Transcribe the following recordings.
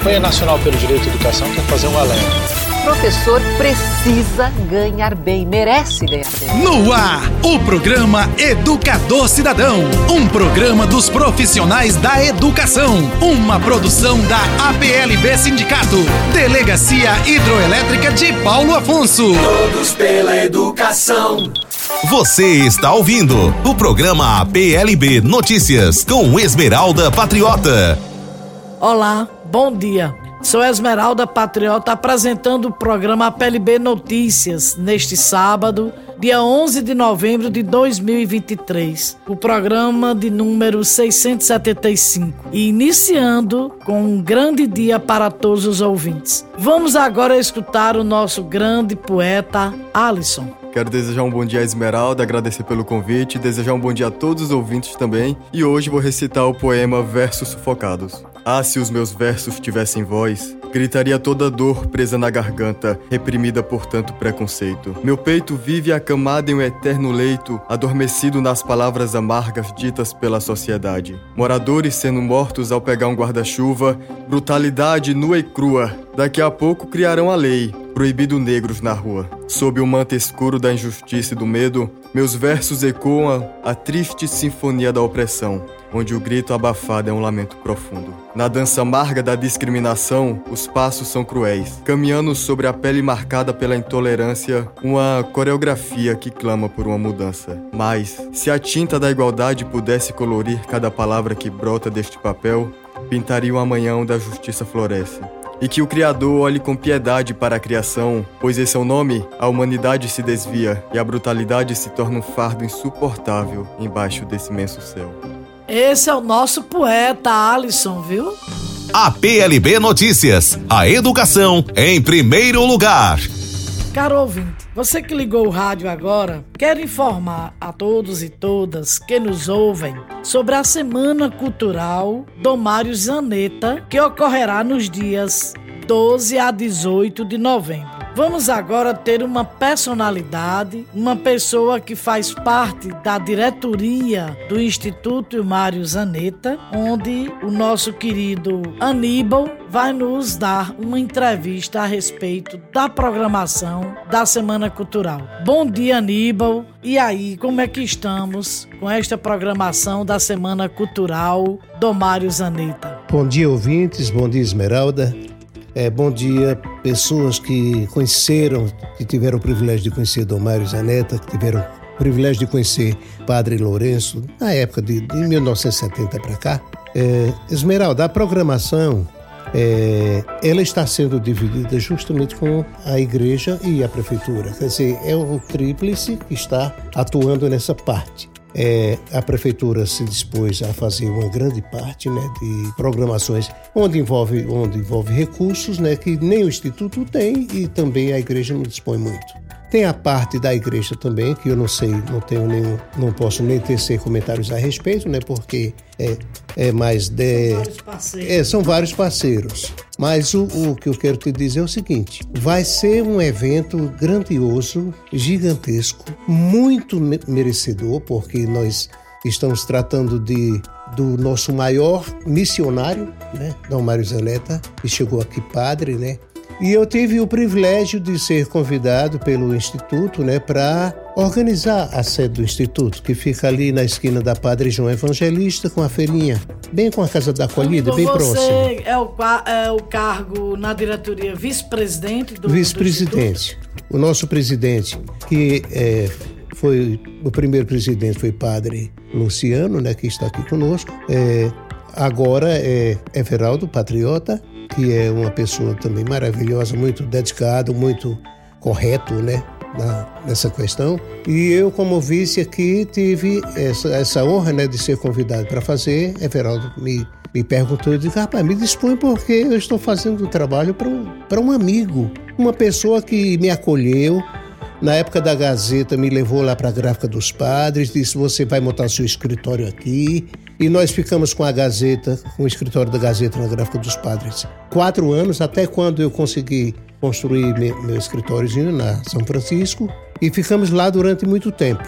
Campanha Nacional pelo Direito à Educação quer fazer um alerta. Professor precisa ganhar bem, merece ganhar bem. No ar, o programa Educador Cidadão. Um programa dos profissionais da educação. Uma produção da APLB Sindicato. Delegacia Hidroelétrica de Paulo Afonso. Todos pela educação. Você está ouvindo o programa APLB Notícias com Esmeralda Patriota. Olá, bom dia. Sou Esmeralda Patriota apresentando o programa APLB Notícias neste sábado, dia 11 de novembro de 2023. O programa de número 675. E iniciando com um grande dia para todos os ouvintes. Vamos agora escutar o nosso grande poeta Alisson. Quero desejar um bom dia a Esmeralda, agradecer pelo convite, desejar um bom dia a todos os ouvintes também. E hoje vou recitar o poema Versos Sufocados. Ah, se os meus versos tivessem voz, gritaria toda dor presa na garganta, reprimida por tanto preconceito. Meu peito vive acamado em um eterno leito, adormecido nas palavras amargas ditas pela sociedade. Moradores sendo mortos ao pegar um guarda-chuva, brutalidade nua e crua. Daqui a pouco criarão a lei, proibido negros na rua. Sob o manto escuro da injustiça e do medo, meus versos ecoam a triste sinfonia da opressão, onde o grito abafado é um lamento profundo. Na dança amarga da discriminação, os passos são cruéis, caminhando sobre a pele marcada pela intolerância, uma coreografia que clama por uma mudança. Mas, se a tinta da igualdade pudesse colorir cada palavra que brota deste papel, pintaria o amanhã onde a justiça floresce e que o Criador olhe com piedade para a criação, pois é o nome, a humanidade se desvia e a brutalidade se torna um fardo insuportável embaixo desse imenso céu. Esse é o nosso poeta Alisson, viu? A PLB Notícias, a educação em primeiro lugar. Caro ouvinte, você que ligou o rádio agora, quero informar a todos e todas que nos ouvem sobre a Semana Cultural Domário Zaneta, que ocorrerá nos dias 12 a 18 de novembro. Vamos agora ter uma personalidade, uma pessoa que faz parte da diretoria do Instituto Mário Zaneta, onde o nosso querido Aníbal vai nos dar uma entrevista a respeito da programação da Semana Cultural. Bom dia, Aníbal. E aí, como é que estamos com esta programação da Semana Cultural do Mário Zaneta? Bom dia, ouvintes. Bom dia, Esmeralda. É, bom dia, pessoas que conheceram, que tiveram o privilégio de conhecer Dom Mário Zaneta, que tiveram o privilégio de conhecer Padre Lourenço, na época de, de 1970 para cá. É, Esmeralda, a programação é, ela está sendo dividida justamente com a igreja e a prefeitura. Quer dizer, é um tríplice que está atuando nessa parte. É, a prefeitura se dispôs a fazer uma grande parte né, de programações onde envolve, onde envolve recursos né, que nem o Instituto tem e também a igreja não dispõe muito. Tem a parte da igreja também, que eu não sei, não tenho nenhum, não posso nem tecer comentários a respeito, né? Porque é, é mais de. É, são vários parceiros. Mas o, o que eu quero te dizer é o seguinte: vai ser um evento grandioso, gigantesco, muito merecedor, porque nós estamos tratando de do nosso maior missionário, né, Dom Mário Zeleta, que chegou aqui padre, né, e eu tive o privilégio de ser convidado pelo Instituto né, para organizar a sede do Instituto, que fica ali na esquina da Padre João Evangelista com a feirinha, bem com a Casa da Acolhida, bem próximo. Você é o, é o cargo na diretoria vice-presidente do Vice-presidente. O nosso presidente, que é, foi o primeiro presidente foi Padre Luciano, né, que está aqui conosco. É, agora é Everaldo Patriota que é uma pessoa também maravilhosa, muito dedicado, muito correto, né? Na, nessa questão. E eu, como vice aqui, tive essa, essa honra né, de ser convidado para fazer. Everaldo me, me perguntou, eu disse, rapaz, me dispõe porque eu estou fazendo o trabalho para um, um amigo, uma pessoa que me acolheu, na época da Gazeta, me levou lá para a Gráfica dos Padres, disse: Você vai montar seu escritório aqui. E nós ficamos com a Gazeta, com o escritório da Gazeta na Gráfica dos Padres, quatro anos, até quando eu consegui construir meu, escritóriozinho na São Francisco. E ficamos lá durante muito tempo.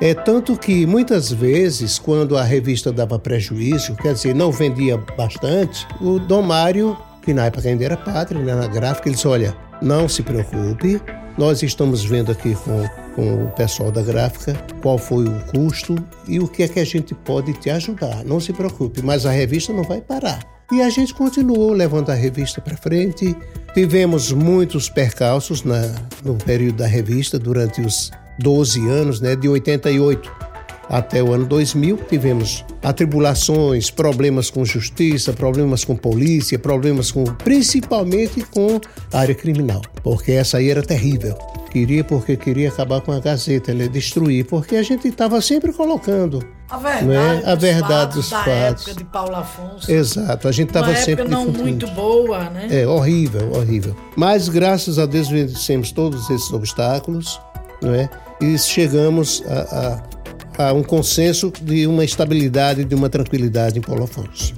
É tanto que muitas vezes, quando a revista dava prejuízo, quer dizer, não vendia bastante, o Dom Mário que na época ainda era padre, né, na gráfica, ele disse, olha, não se preocupe, nós estamos vendo aqui com, com o pessoal da gráfica qual foi o custo e o que é que a gente pode te ajudar. Não se preocupe, mas a revista não vai parar. E a gente continuou levando a revista para frente. Tivemos muitos percalços na, no período da revista durante os 12 anos, né, de 88 até o ano 2000, tivemos atribulações, problemas com justiça, problemas com polícia, problemas com principalmente com a área criminal, porque essa aí era terrível. Queria porque queria acabar com a Gazeta, ele destruir, porque a gente estava sempre colocando a verdade, né? a verdade dos fatos. Da época de Paulo Afonso. Exato, a gente estava sempre. Uma época não muito boa, né? É, horrível, horrível. Mas graças a Deus vencemos todos esses obstáculos, não é? E chegamos a, a a um consenso de uma estabilidade, de uma tranquilidade em Paulo Afonso.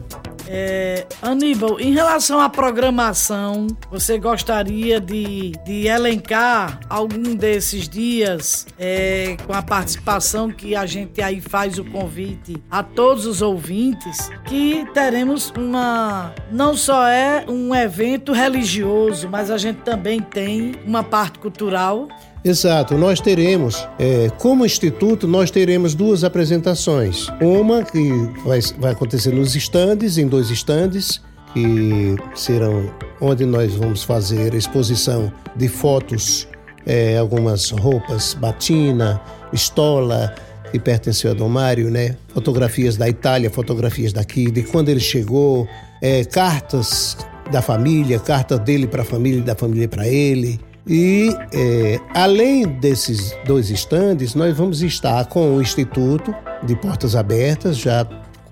É, Aníbal, em relação à programação, você gostaria de, de elencar algum desses dias é, com a participação que a gente aí faz o convite a todos os ouvintes, que teremos uma. Não só é um evento religioso, mas a gente também tem uma parte cultural Exato, nós teremos, é, como instituto, nós teremos duas apresentações. Uma que vai, vai acontecer nos estandes, em dois estandes, que serão onde nós vamos fazer exposição de fotos, é, algumas roupas, batina, estola, que pertenceu a Dom Mário, né? Fotografias da Itália, fotografias daqui, de quando ele chegou, é, cartas da família, carta dele para a família e da família para ele. E é, além desses dois estandes, nós vamos estar com o Instituto de Portas Abertas, já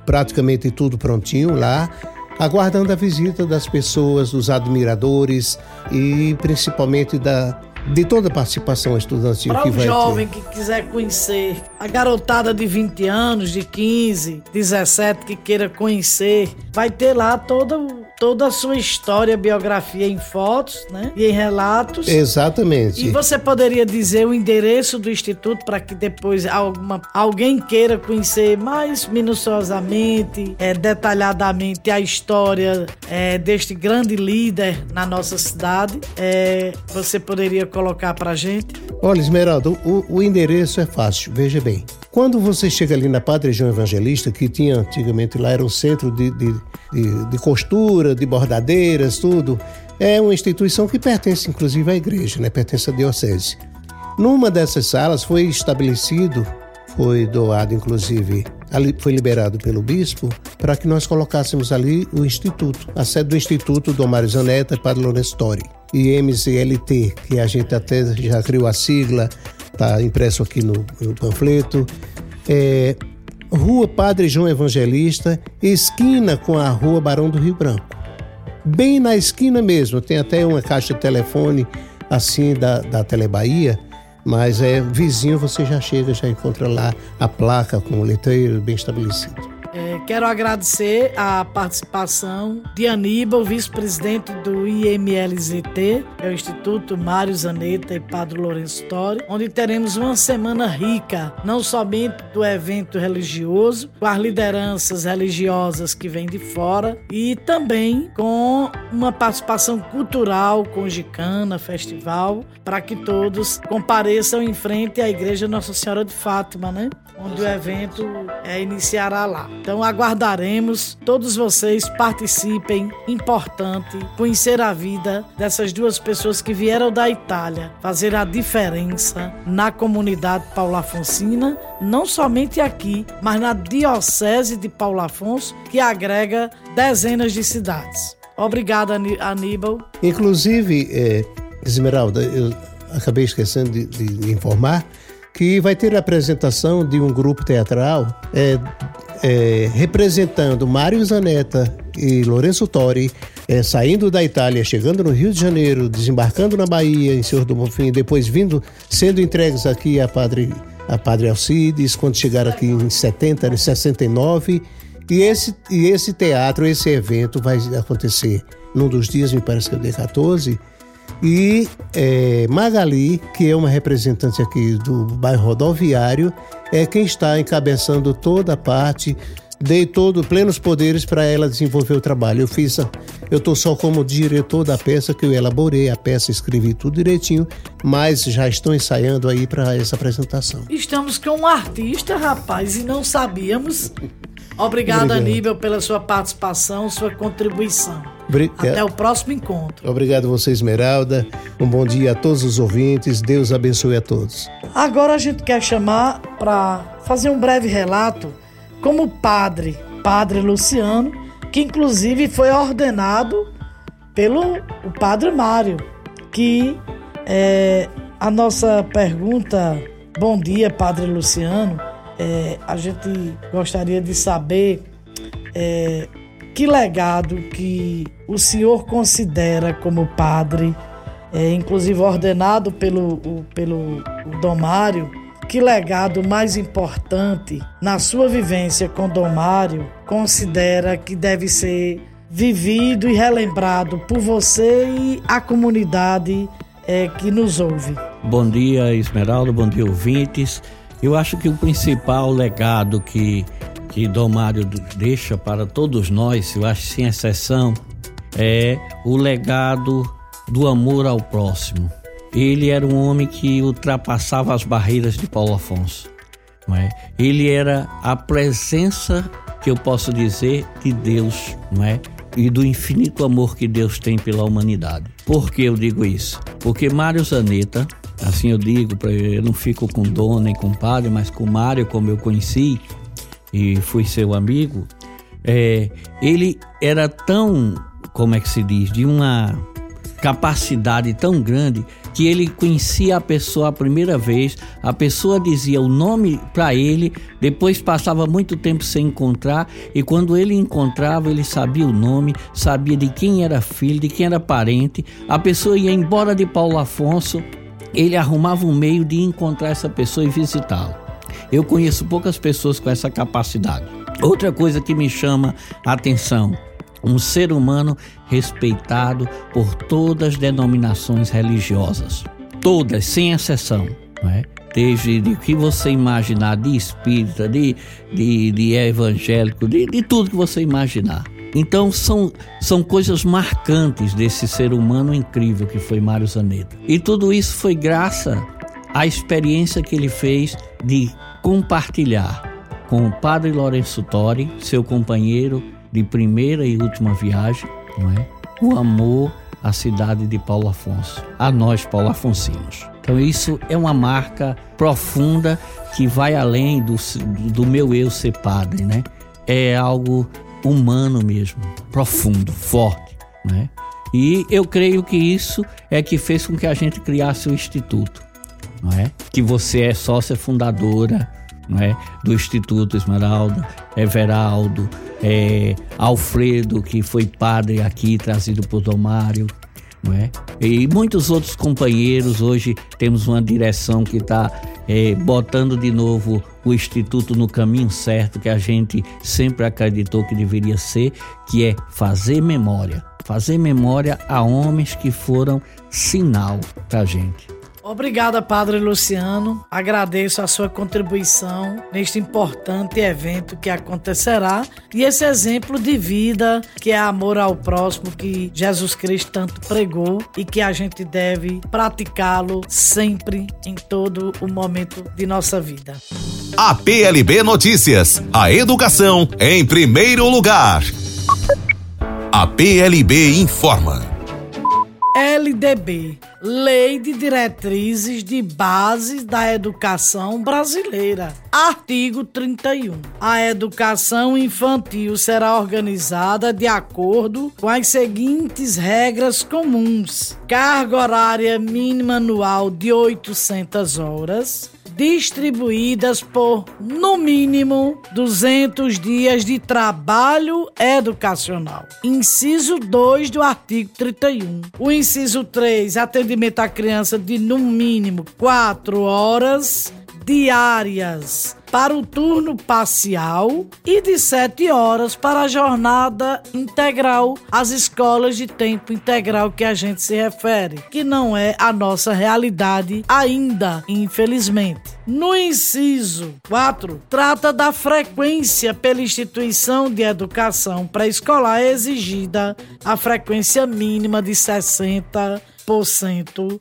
praticamente tudo prontinho lá, aguardando a visita das pessoas, dos admiradores e principalmente da, de toda a participação estudantil Para que vai ter. Para o jovem que quiser conhecer, a garotada de 20 anos, de 15, 17 que queira conhecer, vai ter lá todo toda a sua história, biografia em fotos, né? E em relatos. Exatamente. E você poderia dizer o endereço do instituto para que depois alguma, alguém queira conhecer mais minuciosamente, é, detalhadamente a história é, deste grande líder na nossa cidade. É, você poderia colocar para gente? Olha, Esmeralda, o, o endereço é fácil. Veja bem. Quando você chega ali na Padre João Evangelista, que tinha antigamente lá, era um centro de, de, de, de costura, de bordadeiras, tudo, é uma instituição que pertence inclusive à igreja, né? pertence à diocese. Numa dessas salas foi estabelecido, foi doado inclusive, ali foi liberado pelo bispo, para que nós colocássemos ali o instituto, a sede do Instituto Dom Mário Zanetta, Padre Lourenço Tori, e MZLT, que a gente até já criou a sigla, está impresso aqui no, no panfleto. É, Rua Padre João Evangelista, esquina com a Rua Barão do Rio Branco. Bem na esquina mesmo, tem até uma caixa de telefone assim da, da Telebahia, mas é vizinho, você já chega, já encontra lá a placa com o letreiro bem estabelecido. Quero agradecer a participação de Aníbal, vice-presidente do IMLZT, é o Instituto Mário Zaneta e Padre Lourenço Tori, onde teremos uma semana rica, não somente do evento religioso, com as lideranças religiosas que vêm de fora, e também com uma participação cultural, com gicana, festival, para que todos compareçam em frente à Igreja Nossa Senhora de Fátima, né? Onde o evento é, iniciará lá. Então aguardaremos todos vocês participem. Importante conhecer a vida dessas duas pessoas que vieram da Itália, fazer a diferença na comunidade Paulo Afonsina, não somente aqui, mas na diocese de Paulo Afonso, que agrega dezenas de cidades. Obrigado, Aníbal. Inclusive, é, Esmeralda, eu acabei esquecendo de, de informar que vai ter a apresentação de um grupo teatral é, é, representando Mário Zanetta e Lourenço Tori, é, saindo da Itália, chegando no Rio de Janeiro, desembarcando na Bahia, em Senhor do Bonfim, depois vindo, sendo entregues aqui a Padre, a Padre Alcides, quando chegaram aqui em 70, em 69. E esse, e esse teatro, esse evento vai acontecer num dos dias, me parece que é o dia 14, e é, Magali, que é uma representante aqui do bairro rodoviário, é quem está encabeçando toda a parte dei todo plenos poderes para ela desenvolver o trabalho. Eu fiz, eu tô só como diretor da peça que eu elaborei a peça, escrevi tudo direitinho, mas já estou ensaiando aí para essa apresentação. Estamos com um artista, rapaz, e não sabíamos. Obrigado, Obrigado. Aníbal, pela sua participação, sua contribuição. Até o próximo encontro. Obrigado você, Esmeralda. Um bom dia a todos os ouvintes. Deus abençoe a todos. Agora a gente quer chamar para fazer um breve relato como padre, padre Luciano, que inclusive foi ordenado pelo o padre Mário, que é, a nossa pergunta, bom dia, padre Luciano, é, a gente gostaria de saber é, que legado que o senhor considera como padre, é, inclusive ordenado pelo, o, pelo Dom Mário, que legado mais importante na sua vivência com Dom Mário considera que deve ser vivido e relembrado por você e a comunidade é, que nos ouve? Bom dia, Esmeralda, bom dia, ouvintes. Eu acho que o principal legado que, que Dom Mário deixa para todos nós, eu acho sem exceção, é o legado do amor ao próximo ele era um homem que ultrapassava as barreiras de Paulo Afonso. Não é? Ele era a presença, que eu posso dizer, de Deus, não é? E do infinito amor que Deus tem pela humanidade. Por que eu digo isso? Porque Mário Zaneta, assim eu digo, eu não fico com dono nem com padre, mas com Mário, como eu conheci e fui seu amigo, é, ele era tão, como é que se diz, de uma capacidade tão grande que ele conhecia a pessoa a primeira vez, a pessoa dizia o nome para ele, depois passava muito tempo sem encontrar e quando ele encontrava, ele sabia o nome, sabia de quem era filho, de quem era parente. A pessoa ia embora de Paulo Afonso, ele arrumava um meio de encontrar essa pessoa e visitá-la. Eu conheço poucas pessoas com essa capacidade. Outra coisa que me chama a atenção, um ser humano respeitado por todas as denominações religiosas, todas, sem exceção, não é? Desde o que você imaginar de espírita, de, de, de evangélico, de, de tudo que você imaginar. Então são, são coisas marcantes desse ser humano incrível que foi Mário Zaneta. E tudo isso foi graças à experiência que ele fez de compartilhar com o padre Lourenço Tori, seu companheiro de primeira e última viagem, não é? O amor à cidade de Paulo Afonso, a nós Paulo Afonsinos. Então isso é uma marca profunda que vai além do, do meu eu ser padre, né? É algo humano mesmo, profundo, forte, né? E eu creio que isso é que fez com que a gente criasse o instituto, não é? Que você é sócia fundadora, não é? Do Instituto Esmeralda, Everaldo, é, Alfredo, que foi padre aqui, trazido por Dom Mário, não é? E muitos outros companheiros. Hoje temos uma direção que está é, botando de novo o Instituto no caminho certo, que a gente sempre acreditou que deveria ser, que é fazer memória. Fazer memória a homens que foram sinal para a gente. Obrigada, Padre Luciano. Agradeço a sua contribuição neste importante evento que acontecerá e esse exemplo de vida que é amor ao próximo que Jesus Cristo tanto pregou e que a gente deve praticá-lo sempre em todo o momento de nossa vida. A PLB Notícias, a educação em primeiro lugar. A PLB informa. LDB Lei de Diretrizes de Bases da Educação Brasileira. Artigo 31. A educação infantil será organizada de acordo com as seguintes regras comuns: carga horária mínima anual de 800 horas distribuídas por, no mínimo, 200 dias de trabalho educacional. Inciso 2 do artigo 31. O inciso 3, atendimento à criança de, no mínimo, 4 horas diárias para o turno parcial e de 7 horas para a jornada integral, as escolas de tempo integral que a gente se refere, que não é a nossa realidade ainda, infelizmente. No inciso 4, trata da frequência pela instituição de educação pré-escolar exigida a frequência mínima de 60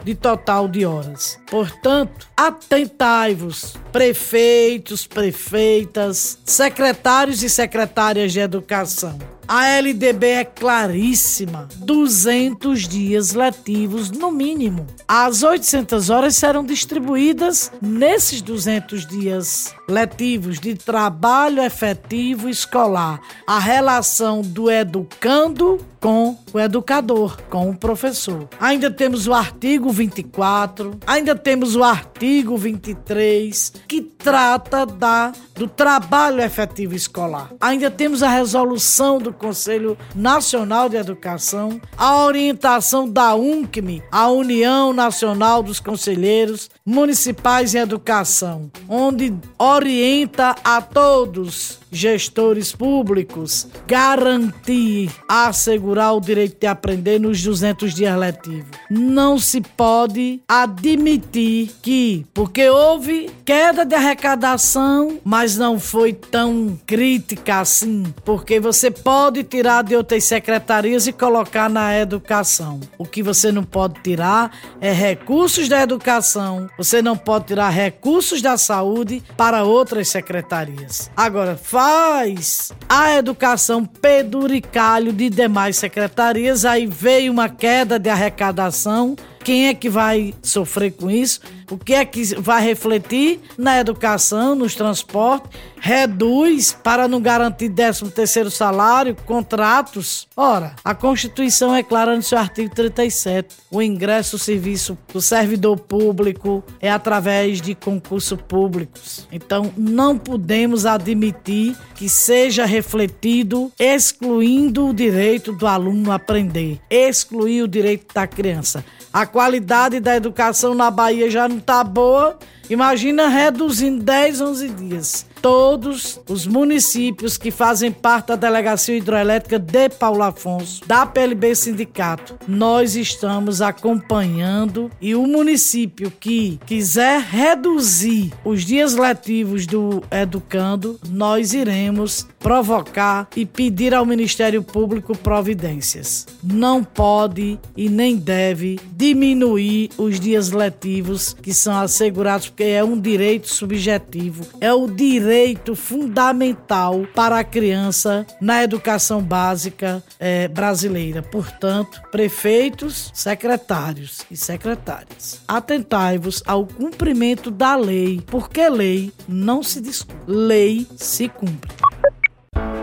de total de horas. Portanto, atentai-vos, prefeitos, prefeitas, secretários e secretárias de educação a LDB é claríssima: 200 dias letivos no mínimo. As 800 horas serão distribuídas nesses 200 dias letivos de trabalho efetivo escolar. A relação do educando com o educador, com o professor. Ainda temos o artigo 24, ainda temos o artigo 23, que trata da do trabalho efetivo escolar. Ainda temos a resolução do Conselho Nacional de Educação, a orientação da UNCME, a União Nacional dos Conselheiros Municipais em Educação, onde orienta a todos gestores públicos garantir, assegurar o direito de aprender nos 200 dias letivos. Não se pode admitir que, porque houve queda de arrecadação, mas não foi tão crítica assim, porque você pode tirar de outras secretarias e colocar na educação. O que você não pode tirar é recursos da educação, você não pode tirar recursos da saúde para outras secretarias. Agora, faz a educação peduricalho de demais secretarias, aí veio uma queda de arrecadação. Quem é que vai sofrer com isso? O que é que vai refletir na educação, nos transportes? Reduz para não garantir 13 terceiro salário, contratos. Ora, a Constituição é clara no seu artigo 37. O ingresso ao serviço do servidor público é através de concursos públicos. Então, não podemos admitir que seja refletido excluindo o direito do aluno aprender, excluir o direito da criança. A qualidade da educação na Bahia já não está boa. Imagina reduzindo 10, 11 dias todos os municípios que fazem parte da Delegacia Hidroelétrica de Paulo Afonso, da PLB Sindicato. Nós estamos acompanhando e o município que quiser reduzir os dias letivos do educando, nós iremos provocar e pedir ao Ministério Público providências. Não pode e nem deve diminuir os dias letivos que são assegurados, porque é um direito subjetivo, é o direito direito fundamental para a criança na educação básica é, brasileira. Portanto, prefeitos, secretários e secretárias, atentai-vos ao cumprimento da lei, porque lei não se discute, lei se cumpre.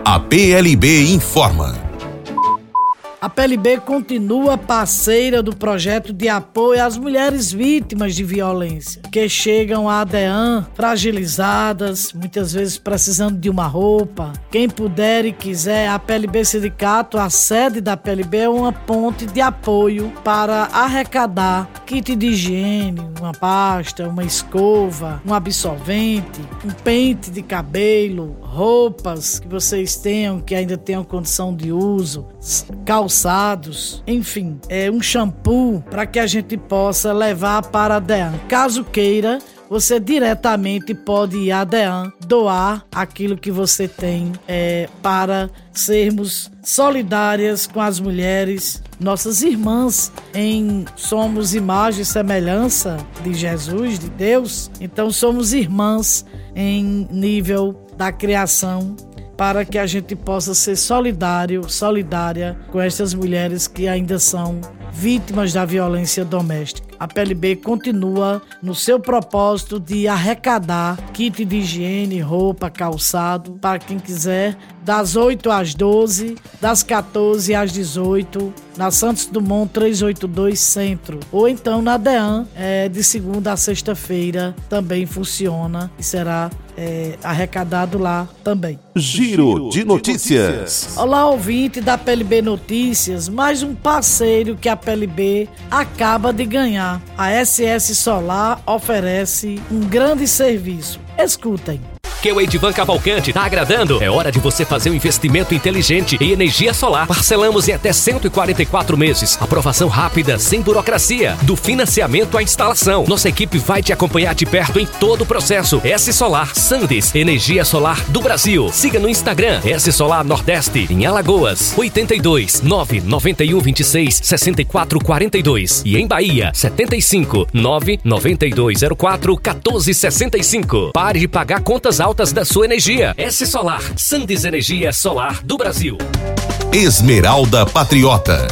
A PLB informa. A PLB continua parceira do projeto de apoio às mulheres vítimas de violência, que chegam à ADEAN fragilizadas, muitas vezes precisando de uma roupa. Quem puder e quiser, a PLB Sindicato, a sede da PLB é uma ponte de apoio para arrecadar kit de higiene, uma pasta, uma escova, um absorvente, um pente de cabelo, roupas que vocês tenham que ainda tenham condição de uso, calçados, enfim, é um shampoo para que a gente possa levar para a DEAN. Caso queira, você diretamente pode ir à DEAN doar aquilo que você tem é, para sermos solidárias com as mulheres, nossas irmãs, em somos imagem e semelhança de Jesus, de Deus. Então somos irmãs em nível da criação para que a gente possa ser solidário, solidária com estas mulheres que ainda são vítimas da violência doméstica. A PLB continua no seu propósito de arrecadar kit de higiene, roupa, calçado para quem quiser, das 8 às 12, das 14 às 18, na Santos Dumont 382 Centro. Ou então na DEAN, é, de segunda a sexta-feira, também funciona e será é, arrecadado lá também. Giro de notícias. Olá, ouvinte da PLB Notícias, mais um parceiro que a PLB acaba de ganhar. A SS Solar oferece um grande serviço. Escutem que o Edivan Cavalcante tá agradando. É hora de você fazer um investimento inteligente em energia solar. Parcelamos em até 144 meses. Aprovação rápida, sem burocracia. Do financiamento à instalação. Nossa equipe vai te acompanhar de perto em todo o processo. S Solar Sandes, energia solar do Brasil. Siga no Instagram S Solar Nordeste, em Alagoas, 82 991 26 64 42 e em Bahia, 75 99204 1465. Pare de pagar contas altas altas da sua energia. S Solar, Sandes Energia Solar do Brasil. Esmeralda Patriota.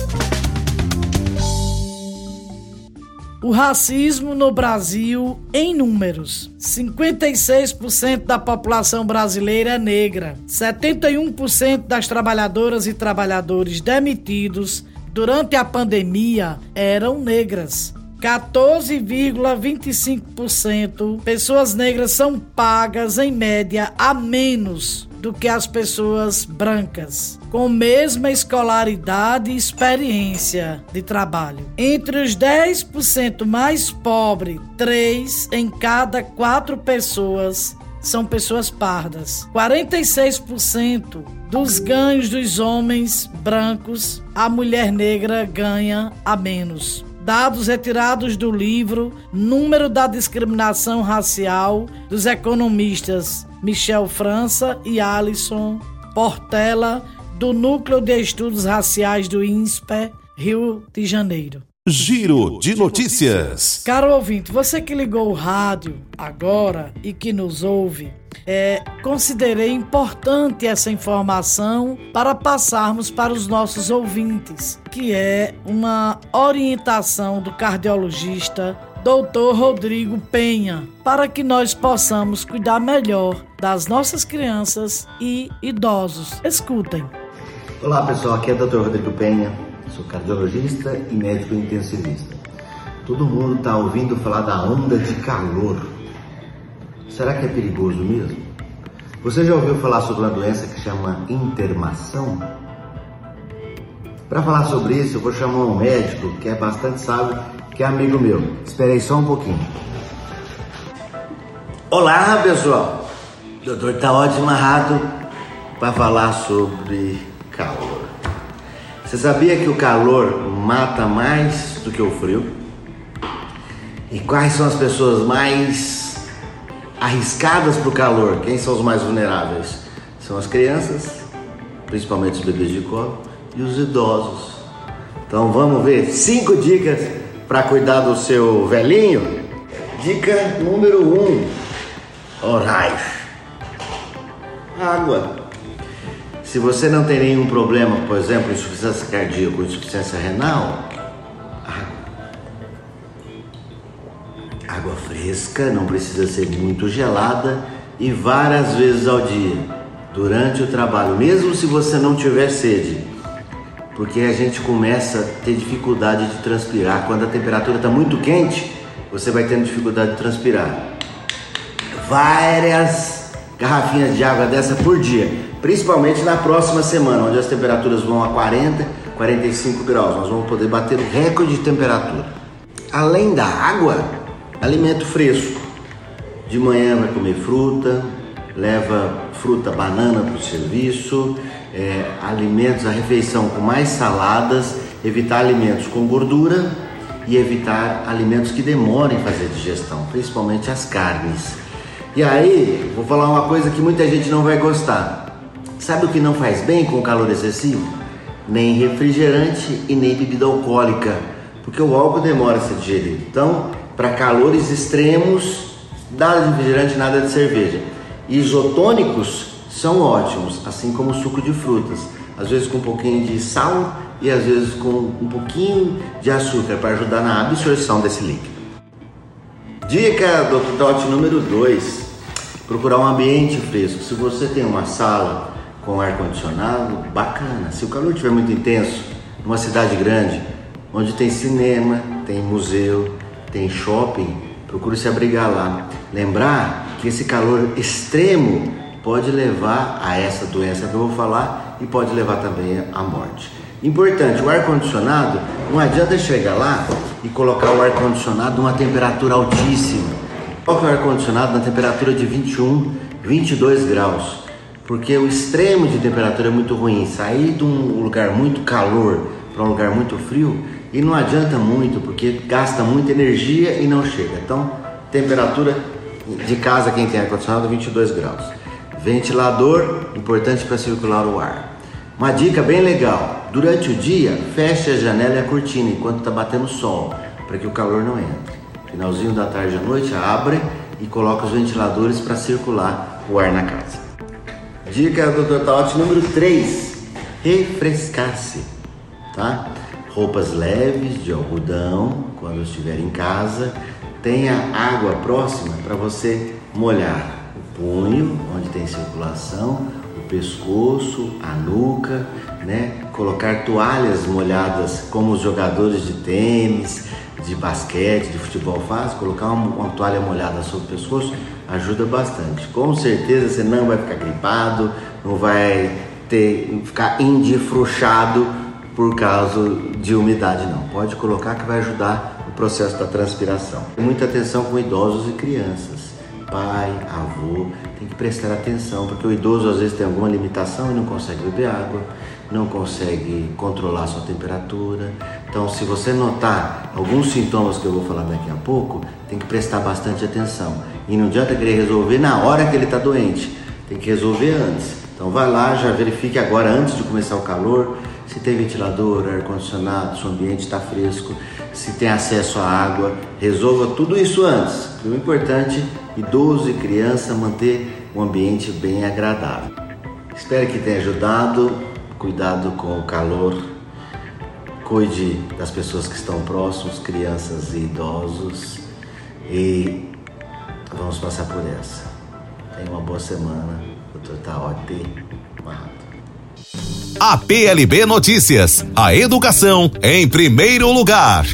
O racismo no Brasil em números. 56% da população brasileira é negra. 71% das trabalhadoras e trabalhadores demitidos durante a pandemia eram negras. 14,25% pessoas negras são pagas em média a menos do que as pessoas brancas, com mesma escolaridade e experiência de trabalho. Entre os 10% mais pobres, 3 em cada 4 pessoas são pessoas pardas. 46% dos ganhos dos homens brancos, a mulher negra ganha a menos dados retirados do livro Número da Discriminação Racial dos economistas Michel França e Alison Portela, do Núcleo de Estudos Raciais do INSPE, Rio de Janeiro. Giro de notícias. Caro ouvinte, você que ligou o rádio agora e que nos ouve, é, considerei importante essa informação para passarmos para os nossos ouvintes, que é uma orientação do cardiologista Dr. Rodrigo Penha, para que nós possamos cuidar melhor das nossas crianças e idosos. Escutem. Olá pessoal, aqui é o Dr. Rodrigo Penha sou cardiologista e médico intensivista. Todo mundo está ouvindo falar da onda de calor. Será que é perigoso mesmo? Você já ouviu falar sobre uma doença que chama intermação? Para falar sobre isso, eu vou chamar um médico que é bastante sábio, que é amigo meu. Esperei só um pouquinho. Olá, pessoal. O doutor está ótimo amarrado para falar sobre calor. Você sabia que o calor mata mais do que o frio? E quais são as pessoas mais arriscadas para o calor? Quem são os mais vulneráveis? São as crianças, principalmente os bebês de colo, e os idosos. Então vamos ver cinco dicas para cuidar do seu velhinho. Dica número um: orais. Água. Se você não tem nenhum problema, por exemplo, insuficiência cardíaca ou insuficiência renal, Água fresca, não precisa ser muito gelada e várias vezes ao dia, durante o trabalho, mesmo se você não tiver sede, porque a gente começa a ter dificuldade de transpirar. Quando a temperatura está muito quente, você vai tendo dificuldade de transpirar. Várias garrafinhas de água dessa por dia principalmente na próxima semana, onde as temperaturas vão a 40, 45 graus. Nós vamos poder bater o recorde de temperatura. Além da água, alimento fresco. De manhã vai comer fruta, leva fruta, banana para o serviço, é, alimentos, a refeição com mais saladas, evitar alimentos com gordura e evitar alimentos que demorem fazer digestão, principalmente as carnes. E aí, vou falar uma coisa que muita gente não vai gostar. Sabe o que não faz bem com o calor excessivo? Nem refrigerante e nem bebida alcoólica, porque o álcool demora a ser digerido. Então, para calores extremos, de refrigerante, nada de cerveja. Isotônicos são ótimos, assim como suco de frutas, às vezes com um pouquinho de sal e às vezes com um pouquinho de açúcar para ajudar na absorção desse líquido. Dica do Dot número 2: procurar um ambiente fresco. Se você tem uma sala com ar condicionado, bacana. Se o calor estiver muito intenso, numa cidade grande, onde tem cinema, tem museu, tem shopping, procure se abrigar lá. Lembrar que esse calor extremo pode levar a essa doença que eu vou falar e pode levar também à morte. Importante, o ar-condicionado, não adianta chegar lá e colocar o ar-condicionado numa temperatura altíssima. Coloque o ar-condicionado na temperatura de 21, 22 graus, porque o extremo de temperatura é muito ruim. Sair de um lugar muito calor para um lugar muito frio e não adianta muito, porque gasta muita energia e não chega. Então, temperatura de casa, quem tem ar-condicionado, 22 graus. Ventilador, importante para circular o ar. Uma dica bem legal: durante o dia, feche a janela e a cortina enquanto está batendo sol, para que o calor não entre. Finalzinho da tarde à noite, abre e coloca os ventiladores para circular o ar na casa. Dica do Dr. Taote número 3: refrescar-se, tá? Roupas leves de algodão quando estiver em casa. Tenha água próxima para você molhar o punho, onde tem circulação, o pescoço, a nuca, né? Colocar toalhas molhadas, como os jogadores de tênis, de basquete, de futebol faz, colocar uma, uma, toalha molhada sobre o pescoço ajuda bastante. Com certeza você não vai ficar gripado, não vai ter ficar indifruxado por causa de umidade não. Pode colocar que vai ajudar o processo da transpiração. Muita atenção com idosos e crianças pai, avô, tem que prestar atenção, porque o idoso às vezes tem alguma limitação e não consegue beber água, não consegue controlar sua temperatura. Então, se você notar alguns sintomas que eu vou falar daqui a pouco, tem que prestar bastante atenção. E não adianta querer resolver na hora que ele está doente, tem que resolver antes. Então, vai lá, já verifique agora, antes de começar o calor, se tem ventilador, ar-condicionado, se o ambiente está fresco, se tem acesso à água, resolva tudo isso antes. O importante, idoso e criança, manter um ambiente bem agradável. Espero que tenha ajudado. Cuidado com o calor. Cuide das pessoas que estão próximos, crianças e idosos. E vamos passar por essa. Tenha uma boa semana. Doutor Taote Marrato. A PLB Notícias. A educação em primeiro lugar.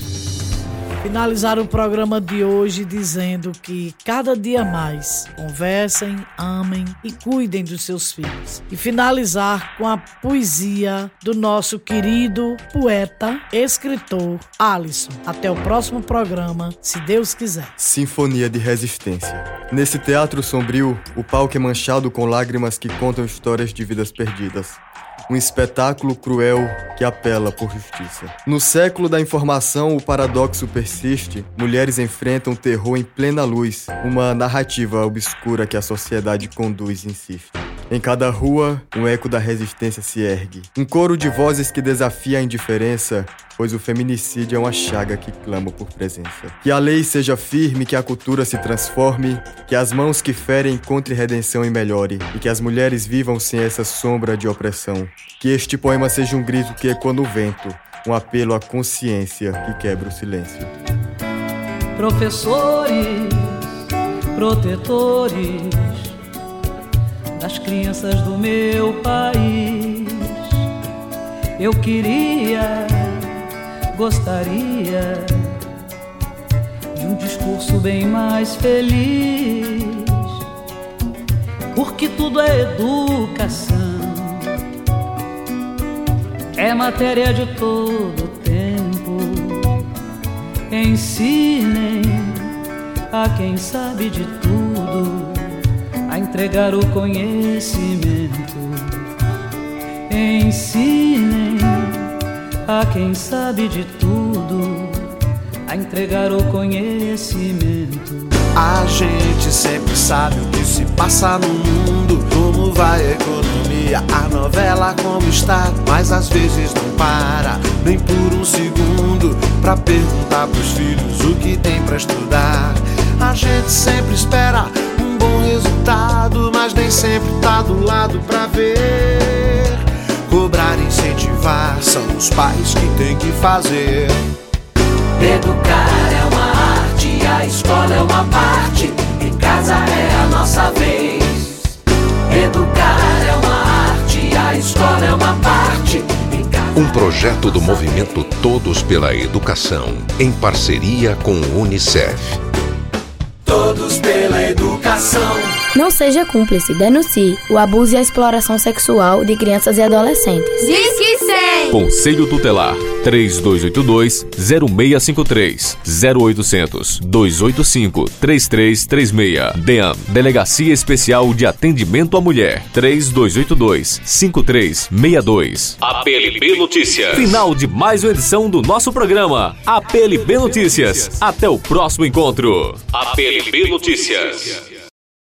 Finalizar o programa de hoje dizendo que cada dia mais conversem, amem e cuidem dos seus filhos. E finalizar com a poesia do nosso querido poeta, escritor Alisson. Até o próximo programa, se Deus quiser. Sinfonia de Resistência. Nesse teatro sombrio, o palco é manchado com lágrimas que contam histórias de vidas perdidas um espetáculo cruel que apela por justiça. No século da informação, o paradoxo persiste. Mulheres enfrentam terror em plena luz, uma narrativa obscura que a sociedade conduz e insiste. Em cada rua, um eco da resistência se ergue. Um coro de vozes que desafia a indiferença, pois o feminicídio é uma chaga que clama por presença. Que a lei seja firme, que a cultura se transforme, que as mãos que ferem encontrem redenção e melhore, e que as mulheres vivam sem essa sombra de opressão. Que este poema seja um grito que ecoa no vento, um apelo à consciência que quebra o silêncio. Professores, protetores das crianças do meu país. Eu queria, gostaria de um discurso bem mais feliz, porque tudo é educação, é matéria de todo tempo. Ensinem a quem sabe de tudo entregar o conhecimento. Ensinem a quem sabe de tudo a entregar o conhecimento. A gente sempre sabe o que se passa no mundo, como vai a economia, a novela como está, mas às vezes não para nem por um segundo pra perguntar pros filhos o que tem para estudar. A gente sempre espera resultado, mas nem sempre tá do lado pra ver. Cobrar, incentivar, são os pais que tem que fazer. Educar é uma arte, a escola é uma parte, em casa é a nossa vez. Educar é uma arte, a escola é uma parte. Um projeto do movimento Todos pela Educação, em parceria com o Unicef. Todos pela educação. Não seja cúmplice, denuncie o abuso e a exploração sexual de crianças e adolescentes. Diz que 100. Conselho Tutelar 3282-0653 0800 285 3336 DEAM Delegacia Especial de Atendimento à Mulher 3282 5362 APLB Notícias. Final de mais uma edição do nosso programa APLB Notícias. Até o próximo encontro. APLB Notícias.